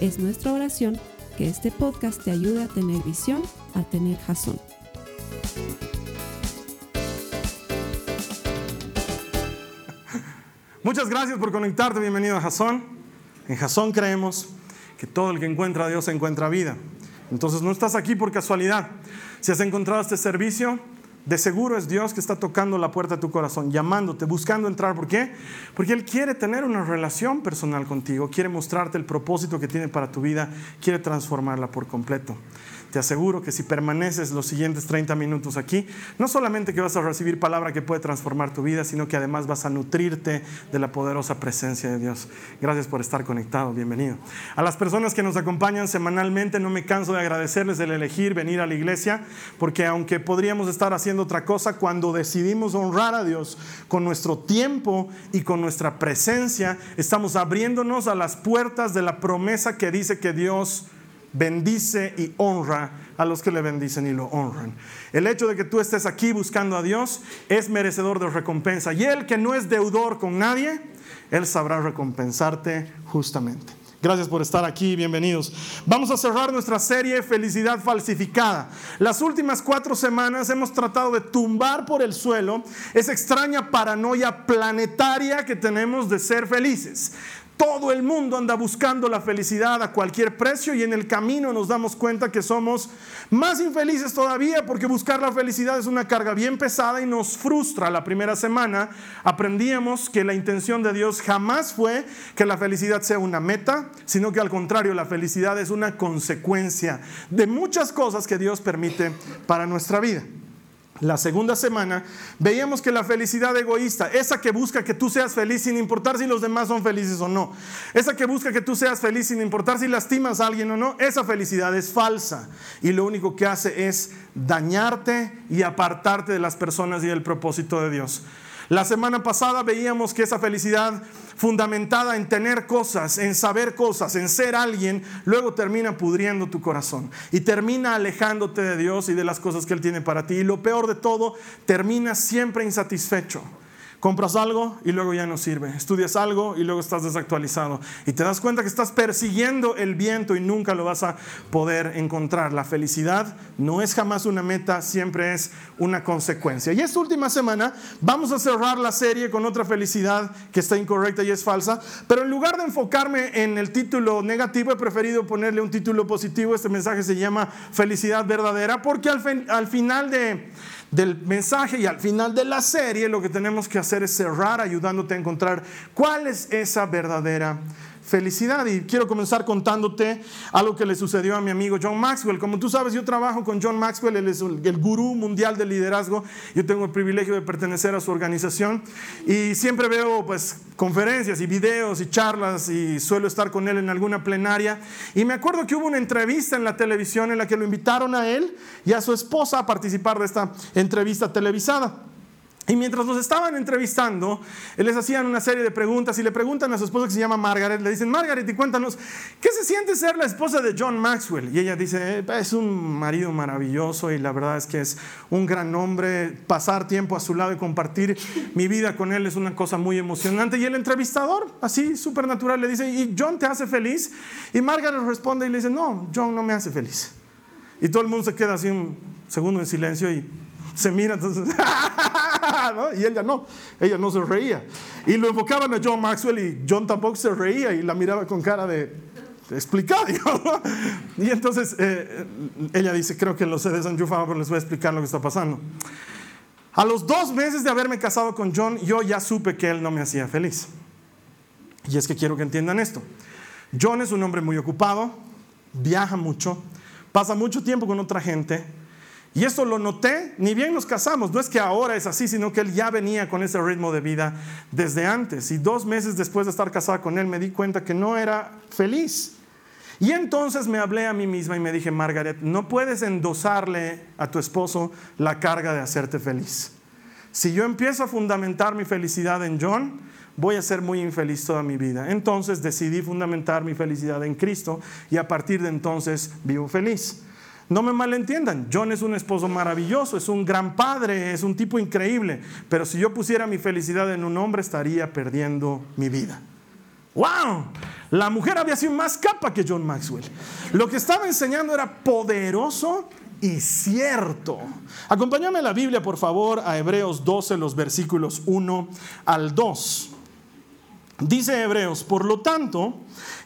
Es nuestra oración que este podcast te ayude a tener visión, a tener jazón. Muchas gracias por conectarte. Bienvenido a Jazón. En Jazón creemos que todo el que encuentra a Dios encuentra vida. Entonces no estás aquí por casualidad. Si has encontrado este servicio, de seguro es Dios que está tocando la puerta de tu corazón, llamándote, buscando entrar. ¿Por qué? Porque Él quiere tener una relación personal contigo, quiere mostrarte el propósito que tiene para tu vida, quiere transformarla por completo. Te aseguro que si permaneces los siguientes 30 minutos aquí, no solamente que vas a recibir palabra que puede transformar tu vida, sino que además vas a nutrirte de la poderosa presencia de Dios. Gracias por estar conectado, bienvenido. A las personas que nos acompañan semanalmente, no me canso de agradecerles el elegir venir a la iglesia, porque aunque podríamos estar haciendo otra cosa, cuando decidimos honrar a Dios con nuestro tiempo y con nuestra presencia, estamos abriéndonos a las puertas de la promesa que dice que Dios bendice y honra a los que le bendicen y lo honran. El hecho de que tú estés aquí buscando a Dios es merecedor de recompensa. Y el que no es deudor con nadie, Él sabrá recompensarte justamente. Gracias por estar aquí, bienvenidos. Vamos a cerrar nuestra serie Felicidad Falsificada. Las últimas cuatro semanas hemos tratado de tumbar por el suelo esa extraña paranoia planetaria que tenemos de ser felices. Todo el mundo anda buscando la felicidad a cualquier precio y en el camino nos damos cuenta que somos más infelices todavía porque buscar la felicidad es una carga bien pesada y nos frustra. La primera semana aprendíamos que la intención de Dios jamás fue que la felicidad sea una meta, sino que al contrario, la felicidad es una consecuencia de muchas cosas que Dios permite para nuestra vida. La segunda semana veíamos que la felicidad egoísta, esa que busca que tú seas feliz sin importar si los demás son felices o no, esa que busca que tú seas feliz sin importar si lastimas a alguien o no, esa felicidad es falsa y lo único que hace es dañarte y apartarte de las personas y del propósito de Dios. La semana pasada veíamos que esa felicidad fundamentada en tener cosas, en saber cosas, en ser alguien, luego termina pudriendo tu corazón y termina alejándote de Dios y de las cosas que Él tiene para ti. Y lo peor de todo, termina siempre insatisfecho. Compras algo y luego ya no sirve. Estudias algo y luego estás desactualizado. Y te das cuenta que estás persiguiendo el viento y nunca lo vas a poder encontrar. La felicidad no es jamás una meta, siempre es una consecuencia. Y esta última semana vamos a cerrar la serie con otra felicidad que está incorrecta y es falsa. Pero en lugar de enfocarme en el título negativo, he preferido ponerle un título positivo. Este mensaje se llama Felicidad verdadera porque al, al final de del mensaje y al final de la serie lo que tenemos que hacer es cerrar ayudándote a encontrar cuál es esa verdadera felicidad. Y quiero comenzar contándote algo que le sucedió a mi amigo John Maxwell. Como tú sabes, yo trabajo con John Maxwell, él es el gurú mundial del liderazgo. Yo tengo el privilegio de pertenecer a su organización y siempre veo pues conferencias y videos y charlas y suelo estar con él en alguna plenaria. Y me acuerdo que hubo una entrevista en la televisión en la que lo invitaron a él y a su esposa a participar de esta entrevista televisada. Y mientras nos estaban entrevistando, les hacían una serie de preguntas y le preguntan a su esposa que se llama Margaret, le dicen, Margaret, y cuéntanos, ¿qué se siente ser la esposa de John Maxwell? Y ella dice, eh, es un marido maravilloso y la verdad es que es un gran hombre, pasar tiempo a su lado y compartir mi vida con él es una cosa muy emocionante. Y el entrevistador, así súper natural, le dice, ¿y John te hace feliz? Y Margaret responde y le dice, no, John no me hace feliz. Y todo el mundo se queda así un segundo en silencio y se mira entonces, y ella no, ella no se reía. Y lo enfocaban a John Maxwell y John tampoco se reía y la miraba con cara de explicar, Y entonces eh, ella dice, creo que los he desenchufado, pero les voy a explicar lo que está pasando. A los dos meses de haberme casado con John, yo ya supe que él no me hacía feliz. Y es que quiero que entiendan esto. John es un hombre muy ocupado, viaja mucho, pasa mucho tiempo con otra gente, y esto lo noté, ni bien nos casamos, no es que ahora es así, sino que él ya venía con ese ritmo de vida desde antes. Y dos meses después de estar casada con él me di cuenta que no era feliz. Y entonces me hablé a mí misma y me dije, Margaret, no puedes endosarle a tu esposo la carga de hacerte feliz. Si yo empiezo a fundamentar mi felicidad en John, voy a ser muy infeliz toda mi vida. Entonces decidí fundamentar mi felicidad en Cristo y a partir de entonces vivo feliz. No me malentiendan, John es un esposo maravilloso, es un gran padre, es un tipo increíble, pero si yo pusiera mi felicidad en un hombre estaría perdiendo mi vida. ¡Wow! La mujer había sido más capa que John Maxwell. Lo que estaba enseñando era poderoso y cierto. Acompáñame a la Biblia, por favor, a Hebreos 12, los versículos 1 al 2. Dice Hebreos, por lo tanto,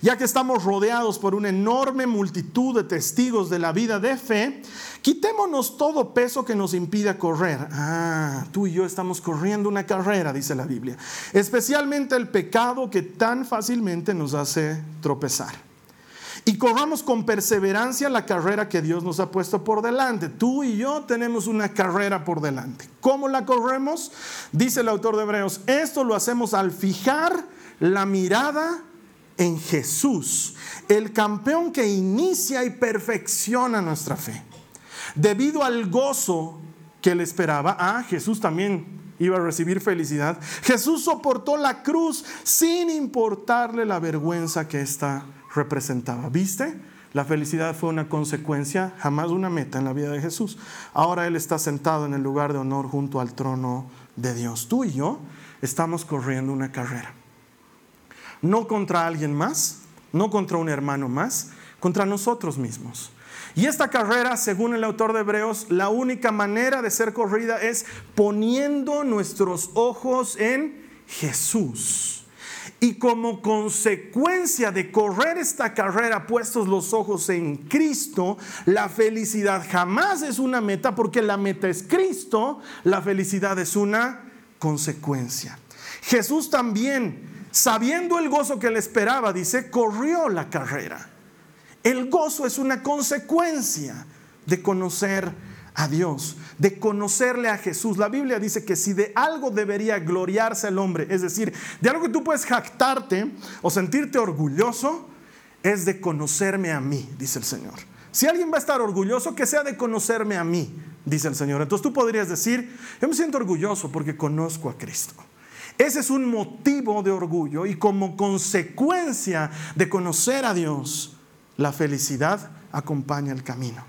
ya que estamos rodeados por una enorme multitud de testigos de la vida de fe, quitémonos todo peso que nos impida correr. Ah, tú y yo estamos corriendo una carrera, dice la Biblia, especialmente el pecado que tan fácilmente nos hace tropezar. Y corramos con perseverancia la carrera que Dios nos ha puesto por delante. Tú y yo tenemos una carrera por delante. ¿Cómo la corremos? Dice el autor de Hebreos, esto lo hacemos al fijar la mirada en Jesús, el campeón que inicia y perfecciona nuestra fe. Debido al gozo que le esperaba, ah, Jesús también iba a recibir felicidad. Jesús soportó la cruz sin importarle la vergüenza que ésta representaba. ¿Viste? La felicidad fue una consecuencia, jamás una meta en la vida de Jesús. Ahora Él está sentado en el lugar de honor junto al trono de Dios. Tú y yo estamos corriendo una carrera no contra alguien más, no contra un hermano más, contra nosotros mismos. Y esta carrera, según el autor de Hebreos, la única manera de ser corrida es poniendo nuestros ojos en Jesús. Y como consecuencia de correr esta carrera puestos los ojos en Cristo, la felicidad jamás es una meta porque la meta es Cristo, la felicidad es una consecuencia. Jesús también sabiendo el gozo que le esperaba, dice, corrió la carrera. El gozo es una consecuencia de conocer a Dios, de conocerle a Jesús. La Biblia dice que si de algo debería gloriarse el hombre, es decir, de algo que tú puedes jactarte o sentirte orgulloso, es de conocerme a mí, dice el Señor. Si alguien va a estar orgulloso, que sea de conocerme a mí, dice el Señor. Entonces tú podrías decir, yo me siento orgulloso porque conozco a Cristo. Ese es un motivo de orgullo y como consecuencia de conocer a Dios, la felicidad acompaña el camino.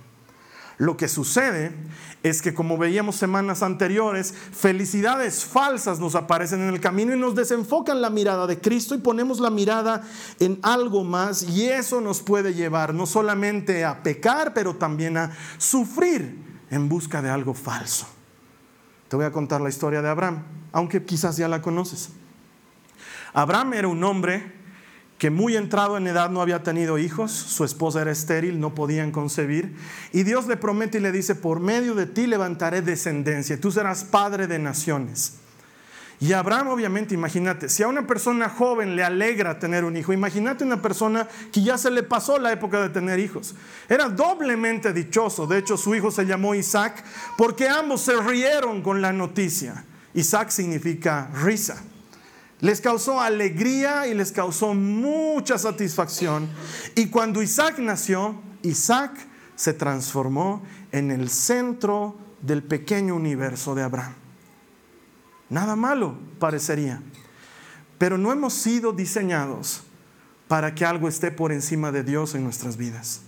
Lo que sucede es que, como veíamos semanas anteriores, felicidades falsas nos aparecen en el camino y nos desenfocan la mirada de Cristo y ponemos la mirada en algo más y eso nos puede llevar no solamente a pecar, pero también a sufrir en busca de algo falso. Te voy a contar la historia de Abraham aunque quizás ya la conoces. Abraham era un hombre que muy entrado en edad no había tenido hijos, su esposa era estéril, no podían concebir, y Dios le promete y le dice, por medio de ti levantaré descendencia, tú serás padre de naciones. Y Abraham, obviamente, imagínate, si a una persona joven le alegra tener un hijo, imagínate una persona que ya se le pasó la época de tener hijos. Era doblemente dichoso. De hecho, su hijo se llamó Isaac porque ambos se rieron con la noticia. Isaac significa risa. Les causó alegría y les causó mucha satisfacción. Y cuando Isaac nació, Isaac se transformó en el centro del pequeño universo de Abraham. Nada malo parecería. Pero no hemos sido diseñados para que algo esté por encima de Dios en nuestras vidas.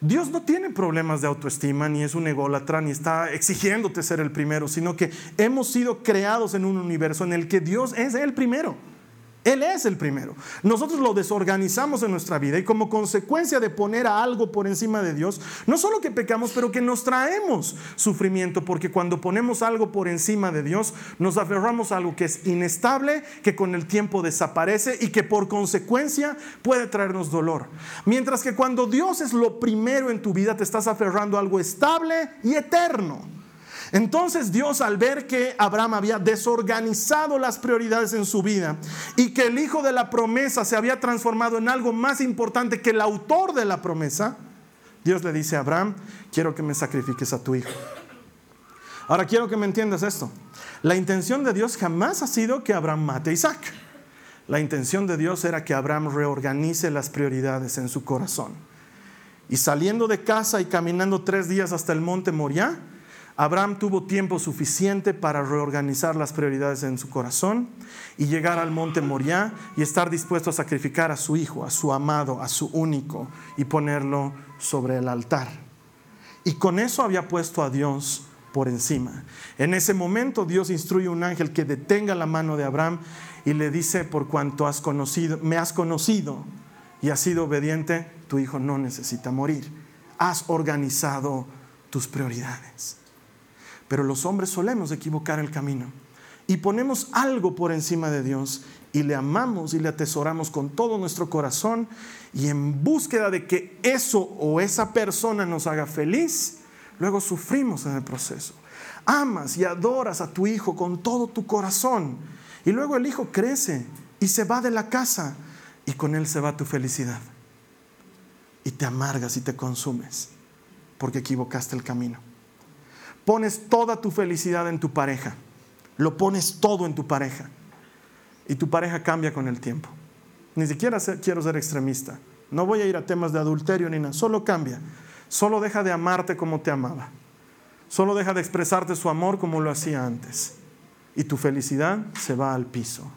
Dios no tiene problemas de autoestima, ni es un ególatra, ni está exigiéndote ser el primero, sino que hemos sido creados en un universo en el que Dios es el primero. Él es el primero. Nosotros lo desorganizamos en nuestra vida y como consecuencia de poner a algo por encima de Dios, no solo que pecamos, pero que nos traemos sufrimiento, porque cuando ponemos algo por encima de Dios, nos aferramos a algo que es inestable, que con el tiempo desaparece y que por consecuencia puede traernos dolor. Mientras que cuando Dios es lo primero en tu vida, te estás aferrando a algo estable y eterno. Entonces Dios al ver que Abraham había desorganizado las prioridades en su vida y que el hijo de la promesa se había transformado en algo más importante que el autor de la promesa, Dios le dice a Abraham, quiero que me sacrifiques a tu hijo. Ahora quiero que me entiendas esto. La intención de Dios jamás ha sido que Abraham mate a Isaac. la intención de Dios era que Abraham reorganice las prioridades en su corazón. Y saliendo de casa y caminando tres días hasta el monte Moriah, Abraham tuvo tiempo suficiente para reorganizar las prioridades en su corazón y llegar al monte Moriah y estar dispuesto a sacrificar a su hijo, a su amado, a su único y ponerlo sobre el altar. Y con eso había puesto a Dios por encima. En ese momento Dios instruye a un ángel que detenga la mano de Abraham y le dice, por cuanto has conocido, me has conocido y has sido obediente, tu hijo no necesita morir. Has organizado tus prioridades. Pero los hombres solemos equivocar el camino y ponemos algo por encima de Dios y le amamos y le atesoramos con todo nuestro corazón y en búsqueda de que eso o esa persona nos haga feliz, luego sufrimos en el proceso. Amas y adoras a tu hijo con todo tu corazón y luego el hijo crece y se va de la casa y con él se va tu felicidad. Y te amargas y te consumes porque equivocaste el camino. Pones toda tu felicidad en tu pareja. Lo pones todo en tu pareja. Y tu pareja cambia con el tiempo. Ni siquiera quiero ser extremista. No voy a ir a temas de adulterio ni nada. Solo cambia. Solo deja de amarte como te amaba. Solo deja de expresarte su amor como lo hacía antes. Y tu felicidad se va al piso.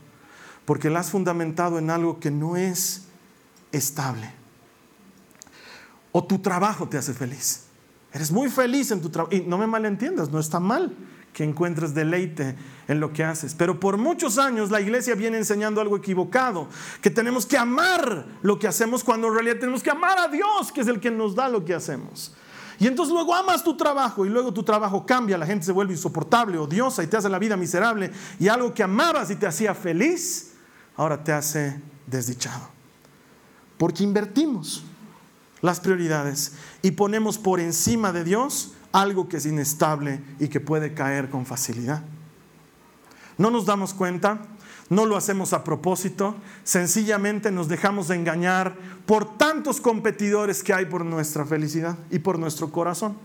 Porque la has fundamentado en algo que no es estable. O tu trabajo te hace feliz. Eres muy feliz en tu trabajo. Y no me malentiendas, no está mal que encuentres deleite en lo que haces. Pero por muchos años la iglesia viene enseñando algo equivocado, que tenemos que amar lo que hacemos cuando en realidad tenemos que amar a Dios, que es el que nos da lo que hacemos. Y entonces luego amas tu trabajo y luego tu trabajo cambia, la gente se vuelve insoportable, odiosa y te hace la vida miserable. Y algo que amabas y te hacía feliz, ahora te hace desdichado. Porque invertimos las prioridades y ponemos por encima de Dios algo que es inestable y que puede caer con facilidad. No nos damos cuenta, no lo hacemos a propósito, sencillamente nos dejamos engañar por tantos competidores que hay por nuestra felicidad y por nuestro corazón.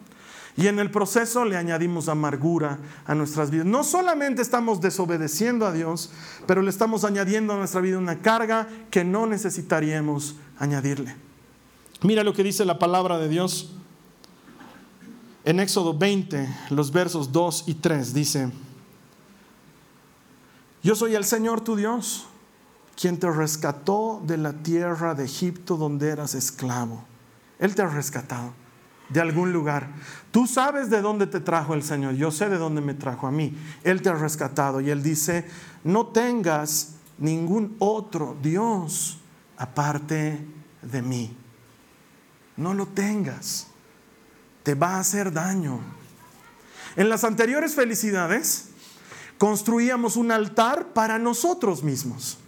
Y en el proceso le añadimos amargura a nuestras vidas. No solamente estamos desobedeciendo a Dios, pero le estamos añadiendo a nuestra vida una carga que no necesitaríamos añadirle. Mira lo que dice la palabra de Dios. En Éxodo 20, los versos 2 y 3 dice, yo soy el Señor tu Dios, quien te rescató de la tierra de Egipto donde eras esclavo. Él te ha rescatado de algún lugar. Tú sabes de dónde te trajo el Señor, yo sé de dónde me trajo a mí. Él te ha rescatado y Él dice, no tengas ningún otro Dios aparte de mí no lo tengas. Te va a hacer daño. En las anteriores felicidades construíamos un altar para nosotros mismos.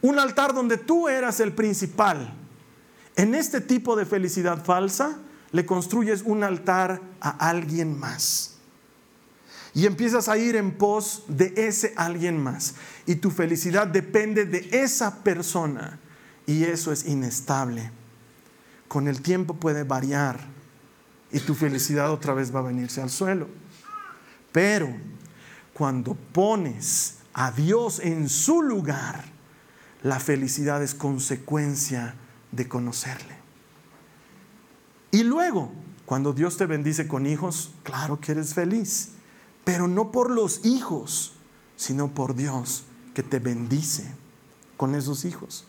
Un altar donde tú eras el principal. En este tipo de felicidad falsa le construyes un altar a alguien más. Y empiezas a ir en pos de ese alguien más. Y tu felicidad depende de esa persona. Y eso es inestable con el tiempo puede variar y tu felicidad otra vez va a venirse al suelo. Pero cuando pones a Dios en su lugar, la felicidad es consecuencia de conocerle. Y luego, cuando Dios te bendice con hijos, claro que eres feliz, pero no por los hijos, sino por Dios que te bendice con esos hijos.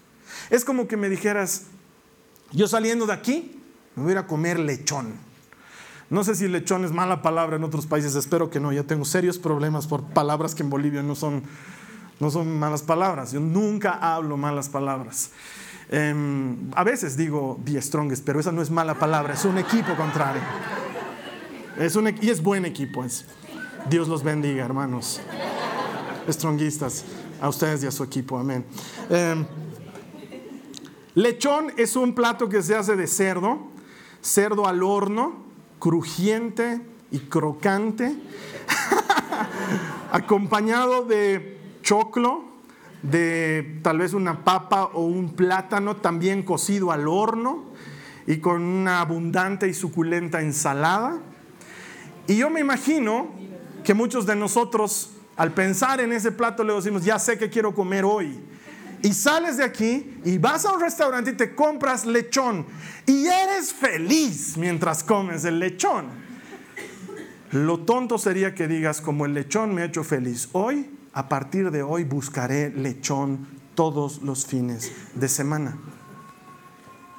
Es como que me dijeras, yo saliendo de aquí, me voy a ir a comer lechón. No sé si lechón es mala palabra en otros países, espero que no. Ya tengo serios problemas por palabras que en Bolivia no son, no son malas palabras. Yo nunca hablo malas palabras. Em, a veces digo the strongest, pero esa no es mala palabra, es un equipo contrario. Es un, y es buen equipo. Es. Dios los bendiga, hermanos. Stronguistas, a ustedes y a su equipo, amén. Em, Lechón es un plato que se hace de cerdo, cerdo al horno, crujiente y crocante, acompañado de choclo, de tal vez una papa o un plátano también cocido al horno y con una abundante y suculenta ensalada. Y yo me imagino que muchos de nosotros al pensar en ese plato le decimos, ya sé que quiero comer hoy y sales de aquí y vas a un restaurante y te compras lechón y eres feliz mientras comes el lechón. Lo tonto sería que digas, como el lechón me ha hecho feliz, hoy, a partir de hoy, buscaré lechón todos los fines de semana.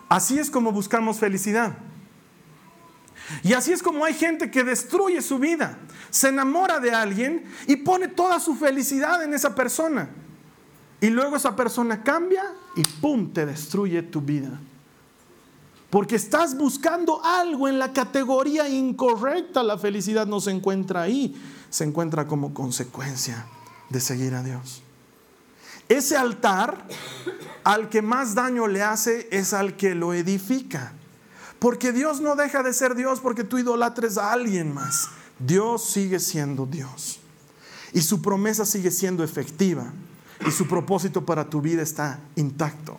Así es como buscamos felicidad. Y así es como hay gente que destruye su vida, se enamora de alguien y pone toda su felicidad en esa persona. Y luego esa persona cambia y ¡pum! te destruye tu vida. Porque estás buscando algo en la categoría incorrecta. La felicidad no se encuentra ahí, se encuentra como consecuencia de seguir a Dios. Ese altar al que más daño le hace es al que lo edifica. Porque Dios no deja de ser Dios porque tú idolatres a alguien más. Dios sigue siendo Dios. Y su promesa sigue siendo efectiva y su propósito para tu vida está intacto.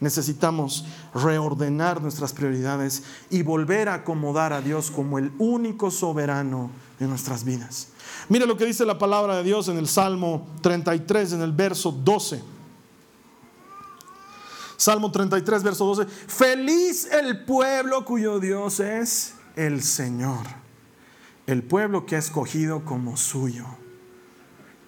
Necesitamos reordenar nuestras prioridades y volver a acomodar a Dios como el único soberano en nuestras vidas. Mira lo que dice la palabra de Dios en el Salmo 33, en el verso 12. Salmo 33, verso 12. Feliz el pueblo cuyo Dios es el Señor. El pueblo que ha escogido como suyo.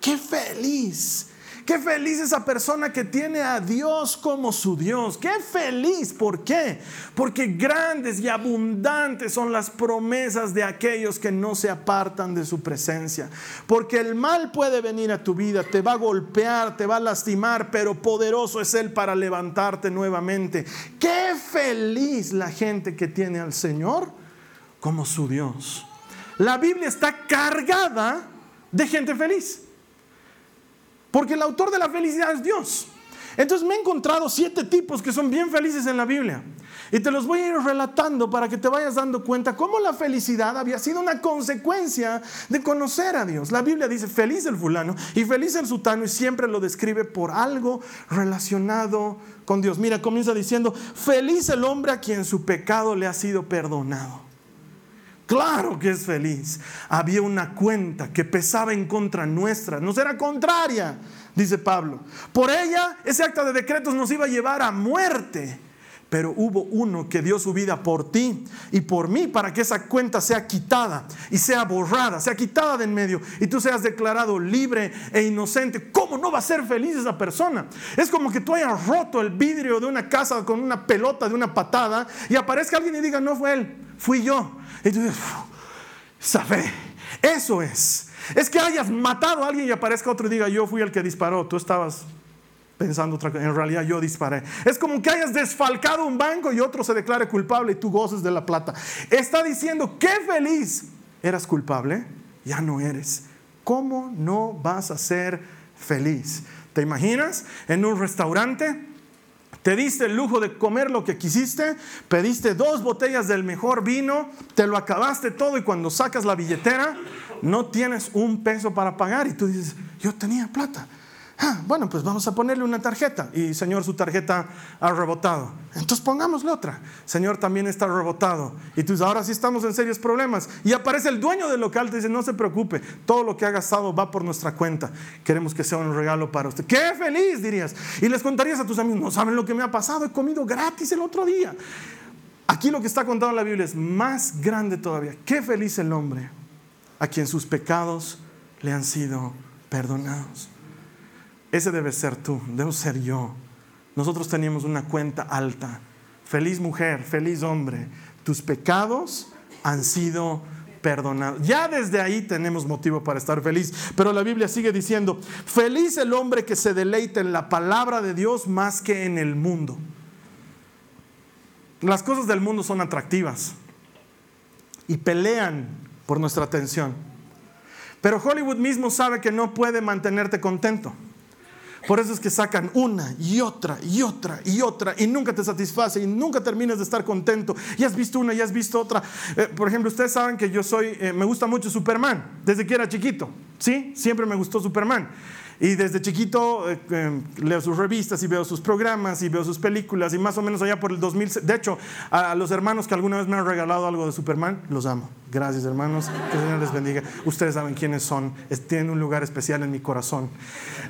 Qué feliz Qué feliz esa persona que tiene a Dios como su Dios. Qué feliz. ¿Por qué? Porque grandes y abundantes son las promesas de aquellos que no se apartan de su presencia. Porque el mal puede venir a tu vida, te va a golpear, te va a lastimar, pero poderoso es Él para levantarte nuevamente. Qué feliz la gente que tiene al Señor como su Dios. La Biblia está cargada de gente feliz. Porque el autor de la felicidad es Dios. Entonces me he encontrado siete tipos que son bien felices en la Biblia. Y te los voy a ir relatando para que te vayas dando cuenta cómo la felicidad había sido una consecuencia de conocer a Dios. La Biblia dice feliz el fulano y feliz el sutano y siempre lo describe por algo relacionado con Dios. Mira, comienza diciendo, feliz el hombre a quien su pecado le ha sido perdonado. Claro que es feliz. Había una cuenta que pesaba en contra nuestra, nos era contraria, dice Pablo. Por ella, ese acta de decretos nos iba a llevar a muerte. Pero hubo uno que dio su vida por ti y por mí para que esa cuenta sea quitada y sea borrada, sea quitada de en medio y tú seas declarado libre e inocente. ¿Cómo no va a ser feliz esa persona? Es como que tú hayas roto el vidrio de una casa con una pelota de una patada y aparezca alguien y diga, no fue él, fui yo. Dices, esa fe, eso es. Es que hayas matado a alguien y aparezca otro y diga, yo fui el que disparó, tú estabas pensando otra cosa, en realidad yo disparé. Es como que hayas desfalcado un banco y otro se declare culpable y tú goces de la plata. Está diciendo, qué feliz, eras culpable, ya no eres. ¿Cómo no vas a ser feliz? ¿Te imaginas en un restaurante? Te diste el lujo de comer lo que quisiste, pediste dos botellas del mejor vino, te lo acabaste todo y cuando sacas la billetera no tienes un peso para pagar y tú dices, yo tenía plata. Ah, bueno, pues vamos a ponerle una tarjeta. Y Señor, su tarjeta ha rebotado. Entonces pongámosle otra. Señor, también está rebotado. Y tú ahora sí estamos en serios problemas. Y aparece el dueño del local, te dice, no se preocupe, todo lo que ha gastado va por nuestra cuenta. Queremos que sea un regalo para usted. ¡Qué feliz! dirías. Y les contarías a tus amigos, no saben lo que me ha pasado, he comido gratis el otro día. Aquí lo que está contado en la Biblia es más grande todavía. Qué feliz el hombre a quien sus pecados le han sido perdonados. Ese debe ser tú, debo ser yo. Nosotros teníamos una cuenta alta. Feliz mujer, feliz hombre. Tus pecados han sido perdonados. Ya desde ahí tenemos motivo para estar feliz. Pero la Biblia sigue diciendo, feliz el hombre que se deleita en la palabra de Dios más que en el mundo. Las cosas del mundo son atractivas y pelean por nuestra atención. Pero Hollywood mismo sabe que no puede mantenerte contento. Por eso es que sacan una y otra y otra y otra y nunca te satisface y nunca terminas de estar contento. Y has visto una y has visto otra. Eh, por ejemplo, ustedes saben que yo soy, eh, me gusta mucho Superman desde que era chiquito. ¿Sí? Siempre me gustó Superman. Y desde chiquito eh, eh, leo sus revistas y veo sus programas y veo sus películas y más o menos allá por el 2000, de hecho, a, los hermanos que alguna vez me han regalado algo de Superman, los amo. Gracias hermanos, que el Señor les bendiga. Ustedes saben quiénes son, tienen un lugar especial en mi corazón.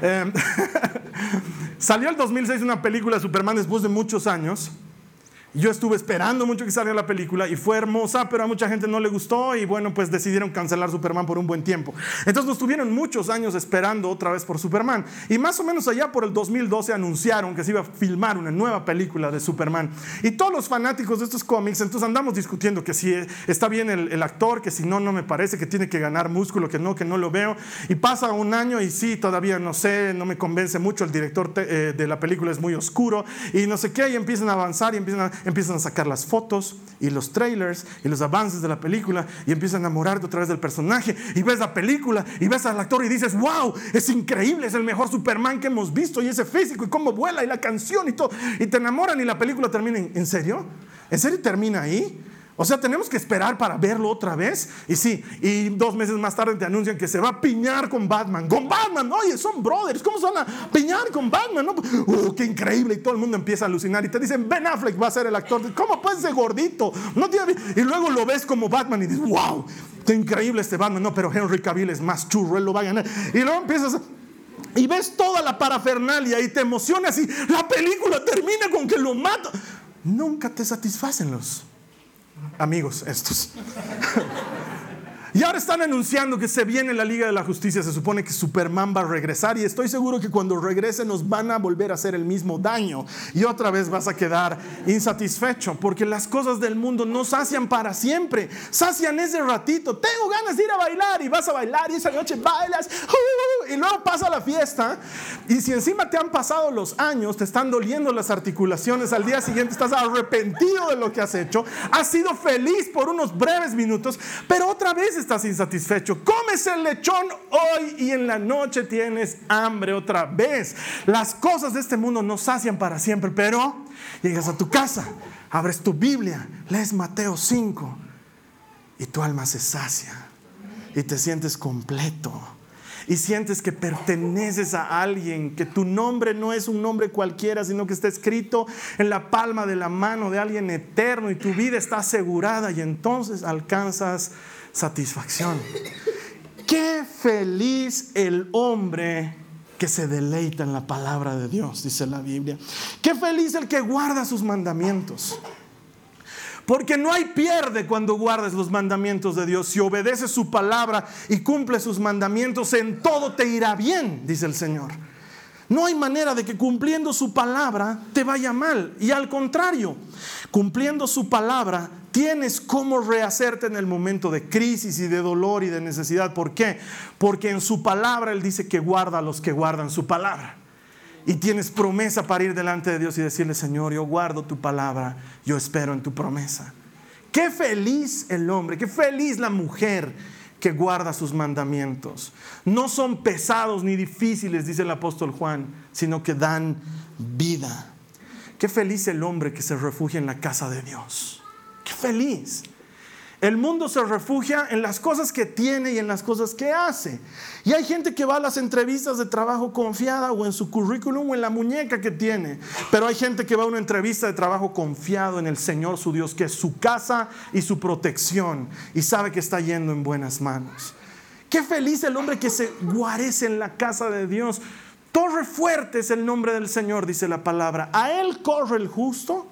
Em, Salió el 2006 una película de Superman después de muchos años. Yo estuve esperando mucho que saliera la película y fue hermosa, pero a mucha gente no le gustó y bueno, pues decidieron cancelar Superman por un buen tiempo. Entonces nos tuvieron muchos años esperando otra vez por Superman. Y más o menos allá por el 2012 anunciaron que se iba a filmar una nueva película de Superman. Y todos los fanáticos de estos cómics, entonces andamos discutiendo que si está bien el, actor, que si no, no me parece, que tiene que ganar músculo, que no, que no lo veo. Y pasa un año y sí, todavía no sé, no me convence mucho, el director eh, de la película es muy oscuro y no sé qué, y empiezan a avanzar y empiezan a empiezan a sacar las fotos y los trailers y los avances de la película y empiezan a enamorarte otra vez del personaje y ves la película y ves al actor y dices, wow, es increíble, es el mejor Superman que hemos visto y ese físico y cómo vuela y la canción y todo. Y te enamoran y la película termina, ¿en serio? ¿En serio termina ahí? O sea, tenemos que esperar para verlo otra vez. Y sí, y dos meses más tarde te anuncian que se va a piñar con Batman. Con Batman, oye, son brothers. ¿Cómo se van a piñar con Batman? Uh, qué increíble. Y todo el mundo empieza a alucinar. Y te dicen, Ben Affleck va a ser el actor. ¿Cómo puede ser gordito? No tiene... Y luego lo ves como Batman y dices, wow, qué increíble este Batman. No, pero Henry Cavill es más churro, él lo va a ganar. Y luego empiezas... Y ves toda la parafernalia y te emocionas y la película termina con que lo mata. Nunca te satisfacen los amigos estos. Y ahora están anunciando que se viene la Liga de la Justicia. Se supone que Superman va a regresar y estoy seguro que cuando regrese nos van a volver a hacer el mismo daño. Y otra vez vas a quedar insatisfecho porque las cosas del mundo no sacian para siempre. Sacian ese ratito. Tengo ganas de ir a bailar y vas a bailar y esa noche bailas. Uh, y luego pasa la fiesta. Y si encima te han pasado los años, te están doliendo las articulaciones, al día siguiente estás arrepentido de lo que has hecho. Has sido feliz por unos breves minutos, pero otra vez estás insatisfecho. Comes el lechón hoy y en la noche tienes hambre otra vez. Las cosas de este mundo no sacian para siempre, pero llegas a tu casa, abres tu Biblia, lees Mateo 5 y tu alma se sacia y te sientes completo y sientes que perteneces a alguien, que tu nombre no es un nombre cualquiera, sino que está escrito en la palma de la mano de alguien eterno y tu vida está asegurada y entonces alcanzas satisfacción. Qué feliz el hombre que se deleita en la palabra de Dios, dice la Biblia. Qué feliz el que guarda sus mandamientos. Porque no hay pierde cuando guardes los mandamientos de Dios. Si obedeces su palabra y cumples sus mandamientos, en todo te irá bien, dice el Señor. No hay manera de que cumpliendo su palabra te vaya mal. Y al contrario, cumpliendo su palabra, tienes cómo rehacerte en el momento de crisis y de dolor y de necesidad. ¿Por qué? Porque en su palabra Él dice que guarda a los que guardan su palabra. Y tienes promesa para ir delante de Dios y decirle, Señor, yo guardo tu palabra, yo espero en tu promesa. Qué feliz el hombre, qué feliz la mujer que guarda sus mandamientos. No son pesados ni difíciles, dice el apóstol Juan, sino que dan vida. Qué feliz el hombre que se refugia en la casa de Dios. Feliz. El mundo se refugia en las cosas que tiene y en las cosas que hace. Y hay gente que va a las entrevistas de trabajo confiada o en su currículum o en la muñeca que tiene. Pero hay gente que va a una entrevista de trabajo confiado en el Señor su Dios, que es su casa y su protección. Y sabe que está yendo en buenas manos. Qué feliz el hombre que se guarece en la casa de Dios. Torre fuerte es el nombre del Señor, dice la palabra. A él corre el justo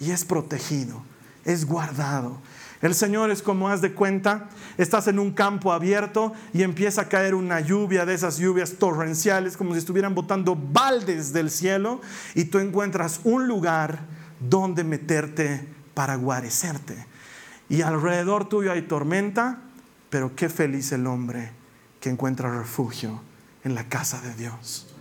y es protegido, es guardado. El Señor es como haz de cuenta, estás en un campo abierto y empieza a caer una lluvia de esas lluvias torrenciales, como si estuvieran botando baldes del cielo, y tú encuentras un lugar donde meterte para guarecerte. Y alrededor tuyo hay tormenta, pero qué feliz el hombre que encuentra refugio en la casa de Dios.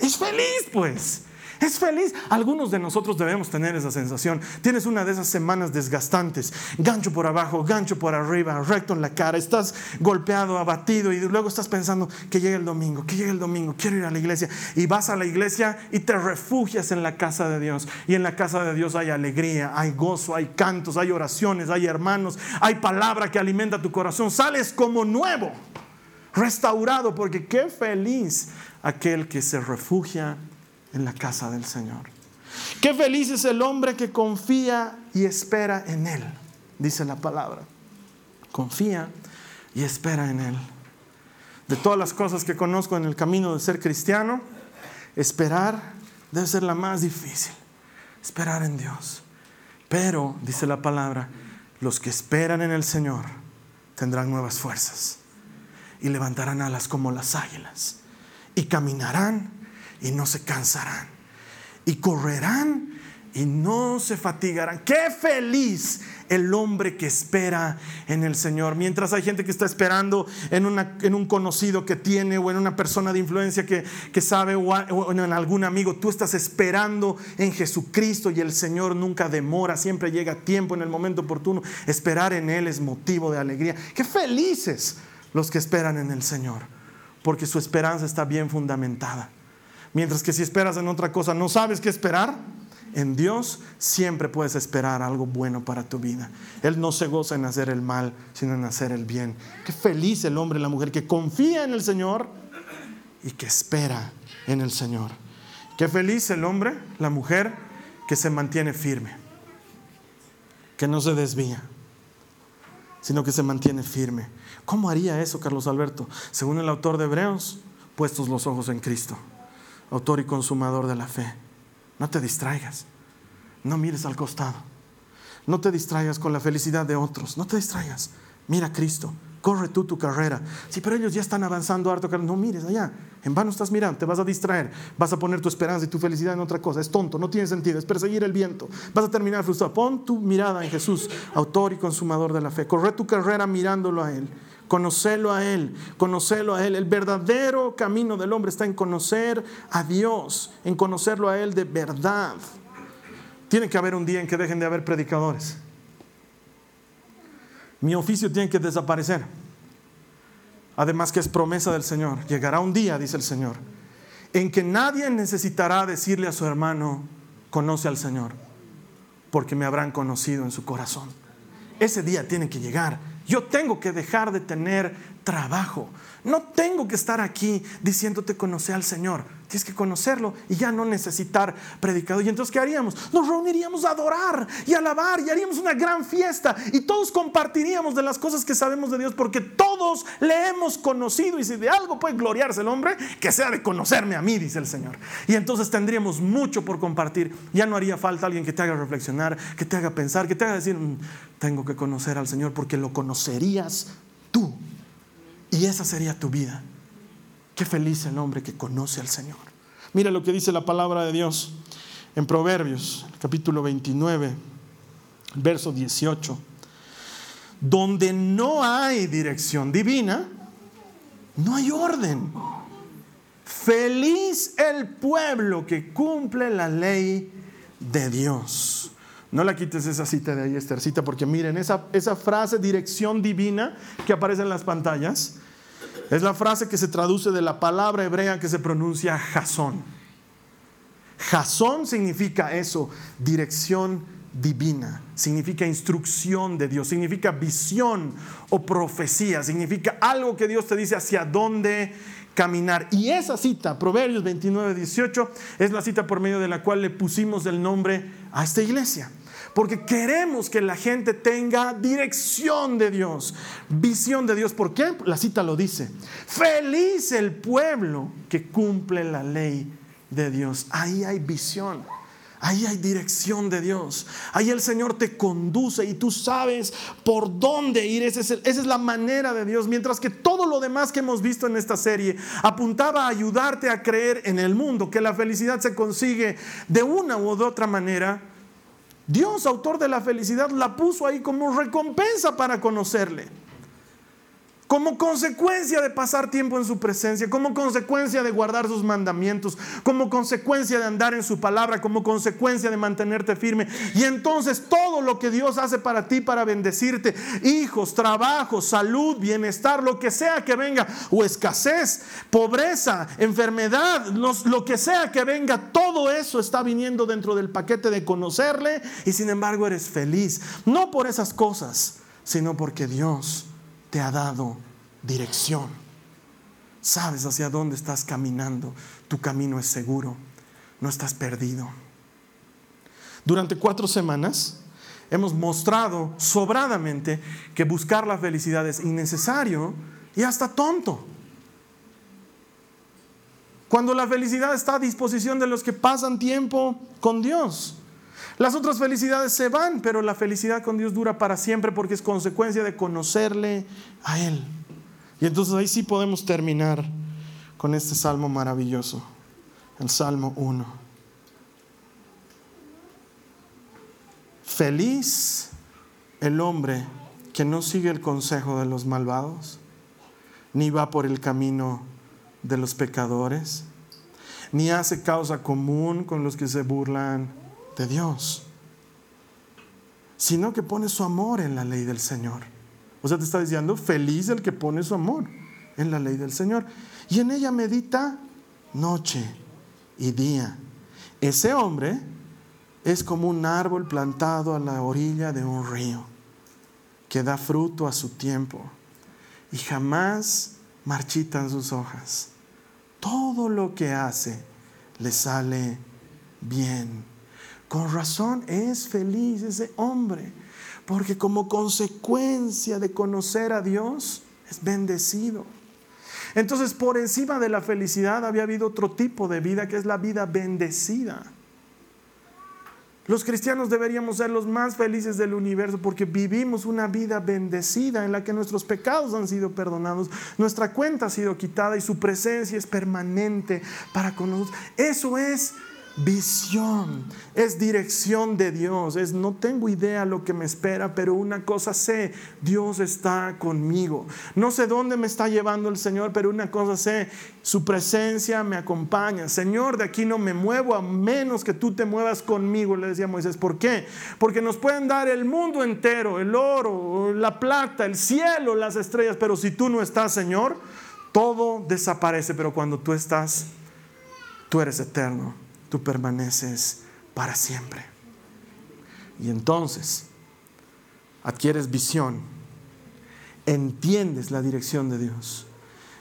Es feliz, pues. Es feliz. Algunos de nosotros debemos tener esa sensación. Tienes una de esas semanas desgastantes. Gancho por abajo, gancho por arriba, recto en la cara. Estás golpeado, abatido y luego estás pensando que llegue el domingo, que llegue el domingo, quiero ir a la iglesia. Y vas a la iglesia y te refugias en la casa de Dios. Y en la casa de Dios hay alegría, hay gozo, hay cantos, hay oraciones, hay hermanos, hay palabra que alimenta tu corazón. Sales como nuevo, restaurado, porque qué feliz aquel que se refugia en la casa del Señor. Qué feliz es el hombre que confía y espera en Él, dice la palabra. Confía y espera en Él. De todas las cosas que conozco en el camino de ser cristiano, esperar debe ser la más difícil. Esperar en Dios. Pero, dice la palabra, los que esperan en el Señor tendrán nuevas fuerzas y levantarán alas como las águilas y caminarán y no se cansarán y correrán y no se fatigarán. Qué feliz el hombre que espera en el Señor. Mientras hay gente que está esperando en, un conocido que tiene o en una persona de influencia que, sabe o, en algún amigo, tú estás esperando en Jesucristo y el Señor nunca demora, siempre llega a tiempo en el momento oportuno. Esperar en Él es motivo de alegría. Qué felices los que esperan en el Señor, porque su esperanza está bien fundamentada. Mientras que si esperas en otra cosa, no sabes qué esperar en Dios siempre puedes esperar algo bueno para tu vida. Él no se goza en hacer el mal, sino en hacer el bien. Qué feliz el hombre y la mujer que confía en el Señor y que espera en el Señor. Qué feliz el hombre, la mujer que se mantiene firme, que no se desvía, sino que se mantiene firme. ¿Cómo haría eso Carlos Alberto? Según el autor de Hebreos, puestos los ojos en Cristo, autor y consumador de la fe no te distraigas. No mires al costado. No te distraigas con la felicidad de otros. No te distraigas. Mira a Cristo. Corre tú tu carrera. Sí, pero ellos ya están avanzando harto. No mires allá. En vano estás mirando. Te vas a distraer. Vas a poner tu esperanza y tu felicidad en otra cosa. Es tonto. No tiene sentido. Es perseguir el viento. Vas a terminar frustrado. Pon tu mirada en Jesús, autor y consumador de la fe. Corre tu carrera mirándolo a Él. Conocerlo a Él, conocerlo a Él. El verdadero camino del hombre está en conocer a Dios, en conocerlo a Él de verdad. Tiene que haber un día en que dejen de haber predicadores. Mi oficio tiene que desaparecer. Además que es promesa del Señor. Llegará un día, dice el Señor, en que nadie necesitará decirle a su hermano, conoce al Señor, porque me habrán conocido en su corazón. Ese día tiene que llegar yo tengo que dejar de tener trabajo. No tengo que estar aquí diciéndote conocer al Señor. Tienes que conocerlo y ya no necesitar predicador. Y entonces, ¿qué haríamos? Nos reuniríamos a adorar y alabar y haríamos una gran fiesta y todos compartiríamos de las cosas que sabemos de Dios porque todos le hemos conocido y si de algo puede gloriarse el hombre, que sea de conocerme a mí, dice el Señor. Y entonces tendríamos mucho por compartir. Ya no haría falta alguien que te haga reflexionar, que te haga pensar, que te haga decir, mm, tengo que conocer al Señor porque lo conocerías tú. Y esa sería tu vida. Qué feliz el hombre que conoce al Señor. Mira lo que dice la palabra de Dios en Proverbios, capítulo 29, verso 18. Donde no hay dirección divina, no hay orden. Feliz el pueblo que cumple la ley de Dios. No la quites esa cita de ahí, Estercita, porque miren, esa, esa frase dirección divina que aparece en las pantallas, es la frase que se traduce de la palabra hebrea que se pronuncia Jasón. Jasón significa eso, dirección divina, significa instrucción de Dios, significa visión o profecía, significa algo que Dios te dice hacia dónde caminar. Y esa cita, Proverbios 29, 18, es la cita por medio de la cual le pusimos el nombre a esta iglesia porque queremos que la gente tenga dirección de Dios, visión de Dios. ¿Por qué? La cita lo dice. Feliz el pueblo que cumple la ley de Dios. Ahí hay visión. Ahí hay dirección de Dios. Ahí el Señor te conduce y tú sabes por dónde ir. Esa es, esa es, la manera de Dios. Mientras que todo lo demás que hemos visto en esta serie apuntaba a ayudarte a creer en el mundo, que la felicidad se consigue de una u otra manera. Dios, autor de la felicidad, la puso ahí como recompensa para conocerle como consecuencia de pasar tiempo en su presencia, como consecuencia de guardar sus mandamientos, como consecuencia de andar en su palabra, como consecuencia de mantenerte firme. Y entonces todo lo que Dios hace para ti, para bendecirte, hijos, trabajo, salud, bienestar, lo que sea que venga, o escasez, pobreza, enfermedad, lo que sea que venga, todo eso está viniendo dentro del paquete de conocerle y sin embargo eres feliz. No por esas cosas, sino porque Dios te ha dado dirección. Sabes hacia dónde estás caminando. Tu camino es seguro. No estás perdido. Durante cuatro semanas hemos mostrado sobradamente que buscar la felicidad es innecesario y hasta tonto. Cuando la felicidad está a disposición de los que pasan tiempo con Dios. Las otras felicidades se van, pero la felicidad con Dios dura para siempre porque es consecuencia de conocerle a Él. Y entonces ahí sí podemos terminar con este salmo maravilloso, el Salmo 1. Feliz el hombre que no sigue el consejo de los malvados, ni va por el camino de los pecadores, ni hace causa común con los que se burlan de Dios, sino que pone su amor en la ley del Señor. O sea, te está diciendo, feliz el que pone su amor en la ley del Señor. Y en ella medita noche y día. Ese hombre es como un árbol plantado a la orilla de un río, que da fruto a su tiempo y jamás marchitan sus hojas. Todo lo que hace le sale bien. Con razón es feliz ese hombre, porque como consecuencia de conocer a Dios es bendecido. Entonces, por encima de la felicidad había habido otro tipo de vida que es la vida bendecida. Los cristianos deberíamos ser los más felices del universo porque vivimos una vida bendecida en la que nuestros pecados han sido perdonados, nuestra cuenta ha sido quitada y su presencia es permanente para con nosotros. Eso es visión, es dirección de Dios, es no tengo idea lo que me espera, pero una cosa sé, Dios está conmigo. No sé dónde me está llevando el Señor, pero una cosa sé, su presencia me acompaña. Señor, de aquí no me muevo a menos que tú te muevas conmigo, le decía Moisés. ¿Por qué? Porque nos pueden dar el mundo entero, el oro, la plata, el cielo, las estrellas, pero si tú no estás, Señor, todo desaparece, pero cuando tú estás, tú eres eterno tú permaneces para siempre. Y entonces adquieres visión, entiendes la dirección de Dios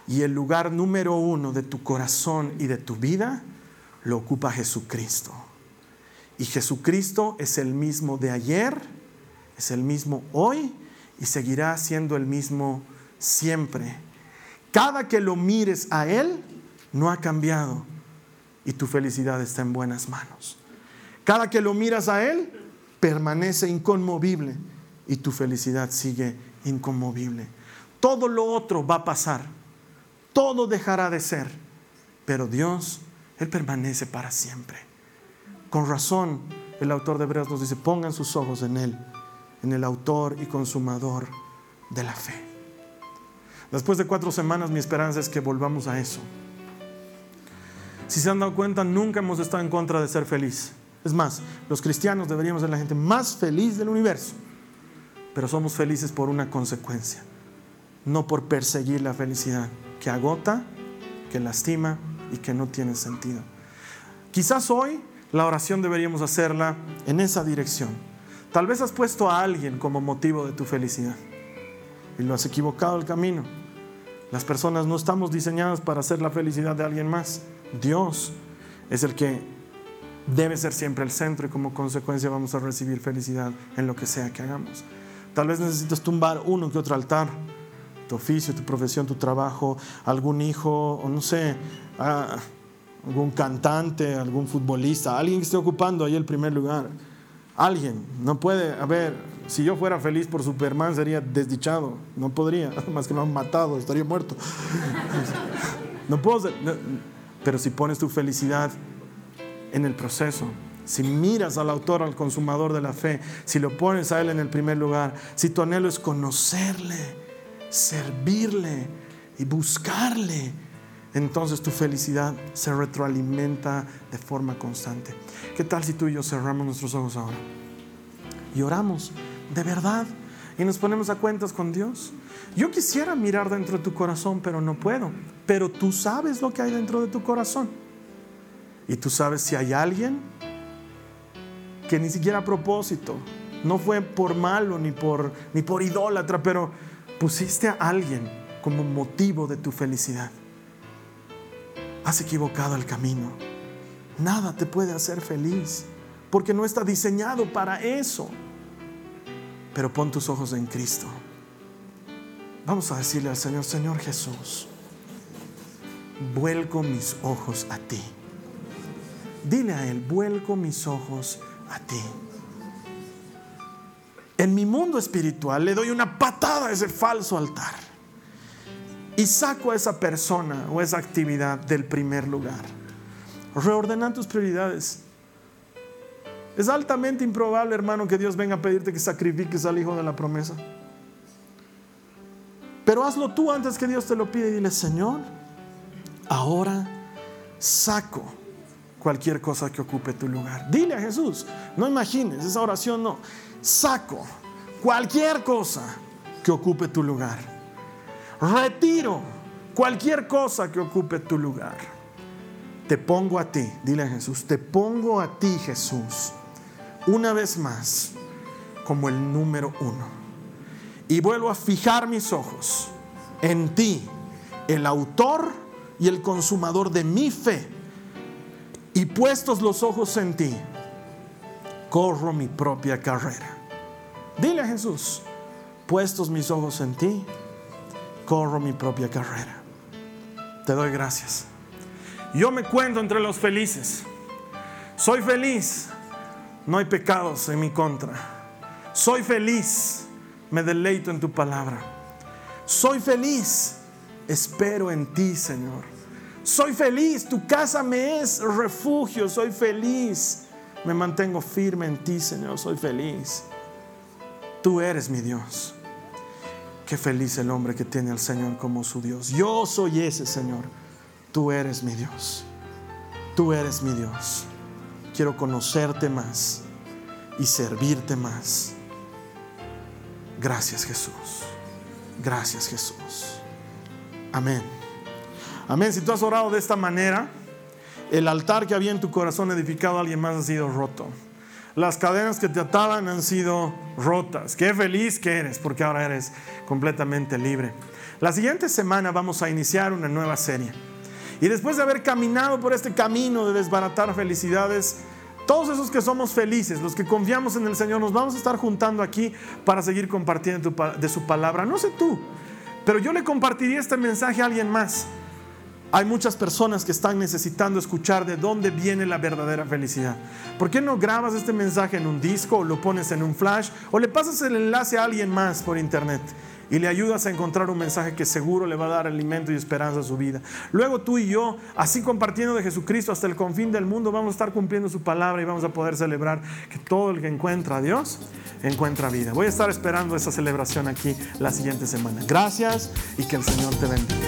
y el lugar número uno de tu corazón y de tu vida lo ocupa Jesucristo. Y Jesucristo es el mismo de ayer, es el mismo hoy y seguirá siendo el mismo siempre. Cada que lo mires a Él, no ha cambiado y tu felicidad está en buenas manos. Cada que lo miras a Él, permanece inconmovible y tu felicidad sigue inconmovible. Todo lo otro va a pasar, todo dejará de ser, pero Dios, Él permanece para siempre. Con razón, el autor de Hebreos nos dice, pongan sus ojos en Él, en el autor y consumador de la fe. Después de cuatro semanas mi esperanza es que volvamos a eso si se han dado cuenta, nunca hemos estado en contra de ser feliz. Es más, los cristianos deberíamos ser la gente más feliz del universo, pero somos felices por una consecuencia, no por perseguir la felicidad que agota, que lastima y que no tiene sentido. Quizás hoy la oración deberíamos hacerla en esa dirección. Tal vez has puesto a alguien como motivo de tu felicidad y lo has equivocado el camino. Las personas no estamos diseñadas para hacer la felicidad de alguien más. Dios es el que debe ser siempre el centro y como consecuencia vamos a recibir felicidad en lo que sea que hagamos. Tal vez necesitas tumbar uno que otro altar, tu oficio, tu profesión, tu trabajo, algún hijo, o no sé, ah, algún cantante, algún futbolista, alguien que esté ocupando ahí el primer lugar. Alguien, no puede haber, si yo fuera feliz por Superman sería desdichado, no podría, más que lo han matado, estaría muerto. No puedo ser, pero si pones tu felicidad en el proceso, si miras al autor, al consumador de la fe, si lo pones a Él en el primer lugar, si tu anhelo es conocerle, servirle y buscarle, entonces tu felicidad se retroalimenta de forma constante. ¿Qué tal si tú y yo cerramos nuestros ojos ahora? Y oramos de verdad y nos ponemos a cuentas con Dios. Yo quisiera mirar dentro de tu corazón, pero no puedo. Pero tú sabes lo que hay dentro de tu corazón. Y tú sabes si hay alguien que ni siquiera a propósito, no fue por malo ni por, ni por idólatra, pero pusiste a alguien como motivo de tu felicidad. Has equivocado el camino. Nada te puede hacer feliz porque no está diseñado para eso. Pero pon tus ojos en Cristo. Vamos a decirle al Señor, Señor Jesús, vuelco mis ojos a ti. Dile a Él, vuelco mis ojos a ti. En mi mundo espiritual le doy una patada a ese falso altar y saco a esa persona o esa actividad del primer lugar. Reordenan tus prioridades. Es altamente improbable, hermano, que Dios venga a pedirte que sacrifiques al hijo de la promesa. Pero hazlo tú antes que Dios te lo pide y dile, Señor, ahora saco cualquier cosa que ocupe tu lugar. Dile a Jesús, no imagines, esa oración no. Saco cualquier cosa que ocupe tu lugar. Retiro cualquier cosa que ocupe tu lugar. Te pongo a ti, dile a Jesús, te pongo a ti Jesús, una vez más, como el número uno. Y vuelvo a fijar mis ojos en ti, el autor y el consumador de mi fe. Y puestos los ojos en ti, corro mi propia carrera. Dile a Jesús, puestos mis ojos en ti, corro mi propia carrera. Te doy gracias. Yo me cuento entre los felices. Soy feliz. No hay pecados en mi contra. Soy feliz. Me deleito en tu palabra. Soy feliz. Espero en ti, Señor. Soy feliz. Tu casa me es refugio. Soy feliz. Me mantengo firme en ti, Señor. Soy feliz. Tú eres mi Dios. Qué feliz el hombre que tiene al Señor como su Dios. Yo soy ese, Señor. Tú eres mi Dios. Tú eres mi Dios. Quiero conocerte más y servirte más. Gracias Jesús. Gracias Jesús. Amén. Amén. Si tú has orado de esta manera, el altar que había en tu corazón edificado a alguien más ha sido roto. Las cadenas que te ataban han sido rotas. Qué feliz que eres porque ahora eres completamente libre. La siguiente semana vamos a iniciar una nueva serie. Y después de haber caminado por este camino de desbaratar felicidades, todos esos que somos felices, los que confiamos en el Señor, nos vamos a estar juntando aquí para seguir compartiendo de su palabra. No sé tú, pero yo le compartiría este mensaje a alguien más. Hay muchas personas que están necesitando escuchar de dónde viene la verdadera felicidad. ¿Por qué no grabas este mensaje en un disco o lo pones en un flash o le pasas el enlace a alguien más por internet? Y le ayudas a encontrar un mensaje que seguro le va a dar alimento y esperanza a su vida. Luego tú y yo, así compartiendo de Jesucristo hasta el confín del mundo, vamos a estar cumpliendo su palabra y vamos a poder celebrar que todo el que encuentra a Dios encuentra vida. Voy a estar esperando esa celebración aquí la siguiente semana. Gracias y que el Señor te bendiga.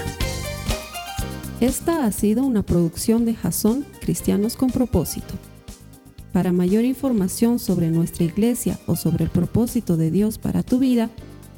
Esta ha sido una producción de Jason Cristianos con propósito. Para mayor información sobre nuestra iglesia o sobre el propósito de Dios para tu vida,